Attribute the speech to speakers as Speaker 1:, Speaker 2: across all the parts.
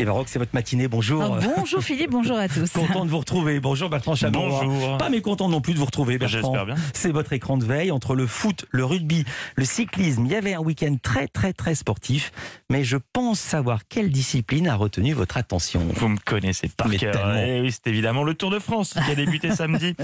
Speaker 1: Et Baroque, c'est votre matinée. Bonjour.
Speaker 2: Oh, bonjour Philippe, bonjour à tous.
Speaker 1: Content de vous retrouver. Bonjour Bertrand Chameroy.
Speaker 3: Bonjour.
Speaker 1: Pas mécontent non plus de vous retrouver, Bertrand.
Speaker 3: J'espère bien.
Speaker 1: C'est votre écran de veille entre le foot, le rugby, le cyclisme. Il y avait un week-end très, très, très sportif. Mais je pense savoir quelle discipline a retenu votre attention.
Speaker 3: Vous me connaissez par
Speaker 1: Mais
Speaker 3: cœur.
Speaker 1: tellement.
Speaker 3: Eh oui, c'est évidemment le Tour de France qui a débuté samedi.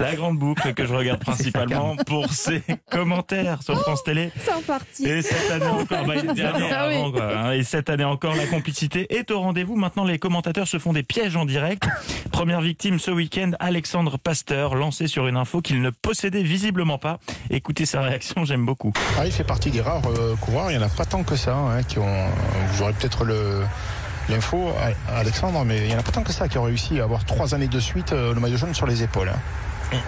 Speaker 3: La grande boucle que je regarde principalement pour ses commentaires sur France Télé.
Speaker 2: C'est reparti.
Speaker 3: Et cette année encore, bah, l'année dernière
Speaker 2: Ah oui.
Speaker 3: avant, quoi, hein. Et cette année encore, la complicité est au rendez-vous. Maintenant, les commentateurs se font des pièges en direct. Première victime ce week-end, Alexandre Pasteur, lancé sur une info qu'il ne possédait visiblement pas. Écoutez sa réaction, j'aime beaucoup.
Speaker 4: Ah, il fait partie des rares euh, coureurs, il n'y en a pas tant que ça, hein, qui ont. Vous aurez peut-être le. L'info, à- Alexandre, mais il n'y en a pas tant que ça qui ont réussi à avoir trois années de suite euh, le maillot jaune sur les épaules. hein.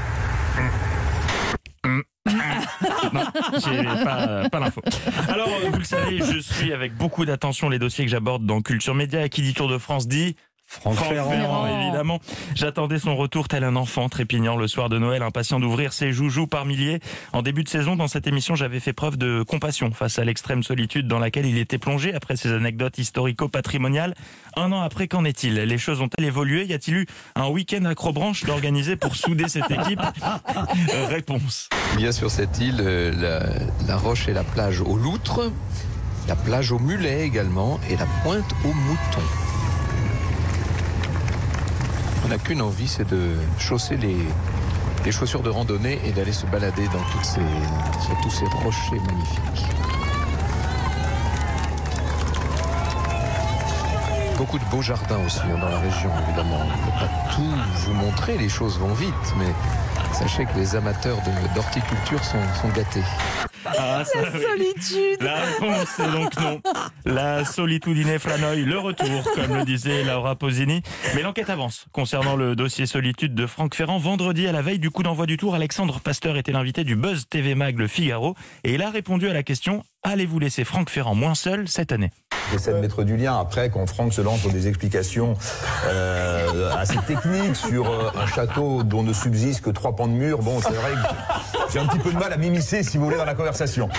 Speaker 3: Non, pas, pas l'info. Alors, euh, vous le savez, je suis avec beaucoup d'attention les dossiers que j'aborde dans Culture Média. Et qui dit Tour de France dit
Speaker 1: Franck
Speaker 3: Franck
Speaker 1: Ferrand.
Speaker 3: Ferrand, évidemment. J'attendais son retour tel un enfant trépignant le soir de Noël, impatient d'ouvrir ses joujoux par milliers. En début de saison, dans cette émission, j'avais fait preuve de compassion face à l'extrême solitude dans laquelle il était plongé après ses anecdotes historico-patrimoniales. Un an après, qu'en est-il? Les choses ont-elles évolué? Y a-t-il eu un week-end acrobranche d'organiser pour souder cette équipe? Euh, Réponse.
Speaker 5: Il y a sur cette île euh, la, la roche et la plage aux loutres, la plage aux mulets également et la pointe aux moutons. N'a qu'une envie, c'est de chausser les, chaussures de randonnée et d'aller se balader dans sur tous ces rochers magnifiques. Beaucoup de beaux jardins aussi hein, dans la région, évidemment. On ne peut pas tout vous montrer, les choses vont vite, mais sachez que les amateurs d'horticulture sont gâtés.
Speaker 3: Ah, ça, oui.
Speaker 2: Solitude.
Speaker 3: La réponse est donc non. La solitudine flanoï, le retour, comme le disait Laura Posini. Mais l'enquête avance concernant le dossier solitude de Franck Ferrand. Vendredi, à la veille du coup d'envoi du tour, Alexandre Pasteur était l'invité du Buzz TV Mag Le Figaro et il a répondu à la question Allez-vous laisser Franck Ferrand moins seul cette année?
Speaker 6: J'essaie de mettre du lien. Après, quand Franck se lance dans des explications euh, assez techniques sur euh, un château dont ne subsistent que trois pans de mur, bon, c'est vrai que j'ai un petit peu de mal à m'immiscer, si vous voulez, dans la conversation.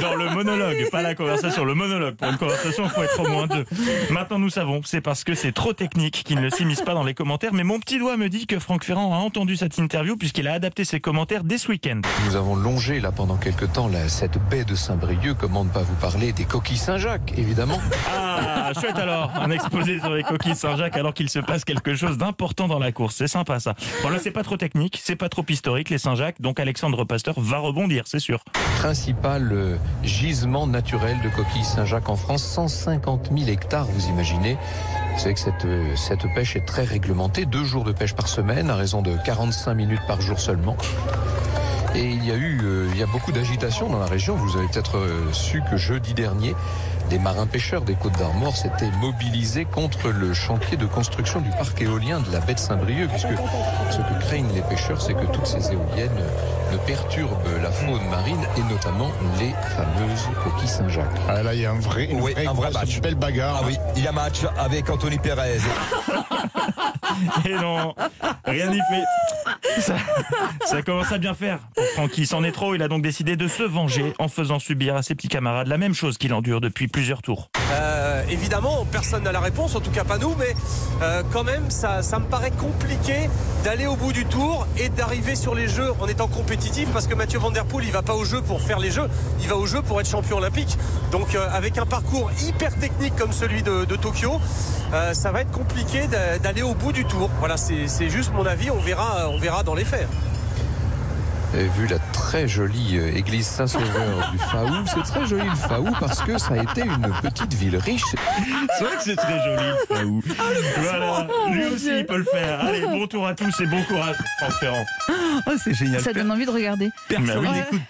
Speaker 3: Dans le monologue, pas la conversation, le monologue. Pour une conversation, il faut être au moins deux. Maintenant, nous savons, c'est parce que c'est trop technique qu'il ne s'immisce pas dans les commentaires. Mais mon petit doigt me dit que Franck Ferrand a entendu cette interview puisqu'il a adapté ses commentaires dès ce week-end.
Speaker 5: Nous avons longé là pendant quelque temps là, cette baie de Saint-Brieuc. Comment ne pas vous parler des coquilles Saint-Jacques, évidemment.
Speaker 3: Ah, chouette alors, un exposé sur les coquilles Saint-Jacques alors qu'il se passe quelque chose d'important dans la course. C'est sympa ça. Bon là, c'est pas trop technique, c'est pas trop historique les Saint-Jacques, donc Alexandre Pasteur va rebondir, c'est sûr.
Speaker 5: Principal euh, gisement naturel de coquilles Saint-Jacques en France, 150 000 hectares, vous imaginez. Vous savez que cette, euh, cette pêche est très réglementée, deux jours de pêche par semaine, à raison de 45 minutes par jour seulement. Et il y a eu, euh, il y a beaucoup d'agitation dans la région. Vous avez peut-être euh, su que jeudi dernier, des marins pêcheurs des Côtes d'Armor s'étaient mobilisés contre le chantier de construction du parc éolien de la baie de Saint-Brieuc, puisque ce que craignent les pêcheurs, c'est que toutes ces éoliennes ne perturbent la faune marine et notamment les fameuses coquilles Saint-Jacques.
Speaker 4: Ah, là, il y a un vrai, une
Speaker 6: Oui,
Speaker 4: vraie
Speaker 6: un vrai match.
Speaker 4: belle bagarre.
Speaker 6: Ah oui, il y a match avec Anthony Perez.
Speaker 3: Et non, rien n'y fait. Ça, commence à bien faire. Pour Francky, c'en est trop, il a donc décidé de se venger en faisant subir à ses petits camarades la même chose qu'il endure depuis plusieurs tours.
Speaker 7: Euh, évidemment, personne n'a la réponse, en tout cas pas nous, mais euh, quand même, ça, me paraît compliqué d'aller au bout du tour et d'arriver sur les Jeux en étant compétitif, parce que Mathieu Van Der Poel, il va pas aux Jeux pour faire les Jeux, il va aux Jeux pour être champion olympique. Donc, euh, avec un parcours hyper technique comme celui de, Tokyo, ça va être compliqué d'a- d'aller au bout du tour. Voilà, c'est c'est juste mon avis, on verra, on verra dans les faits.
Speaker 5: Vous avez vu la très jolie euh, église Saint-Sauveur du Faou. C'est très joli le Faou parce que ça a été une petite ville riche.
Speaker 3: C'est vrai que c'est très joli, le Faou. Voilà, lui
Speaker 2: mon
Speaker 3: aussi
Speaker 2: Dieu.
Speaker 3: il peut le faire. Allez, bon tour à tous et bon courage, Franck Ferrand.
Speaker 1: Oh, c'est génial.
Speaker 2: Ça donne envie de regarder.
Speaker 1: Personne
Speaker 3: oui.
Speaker 1: n'écoute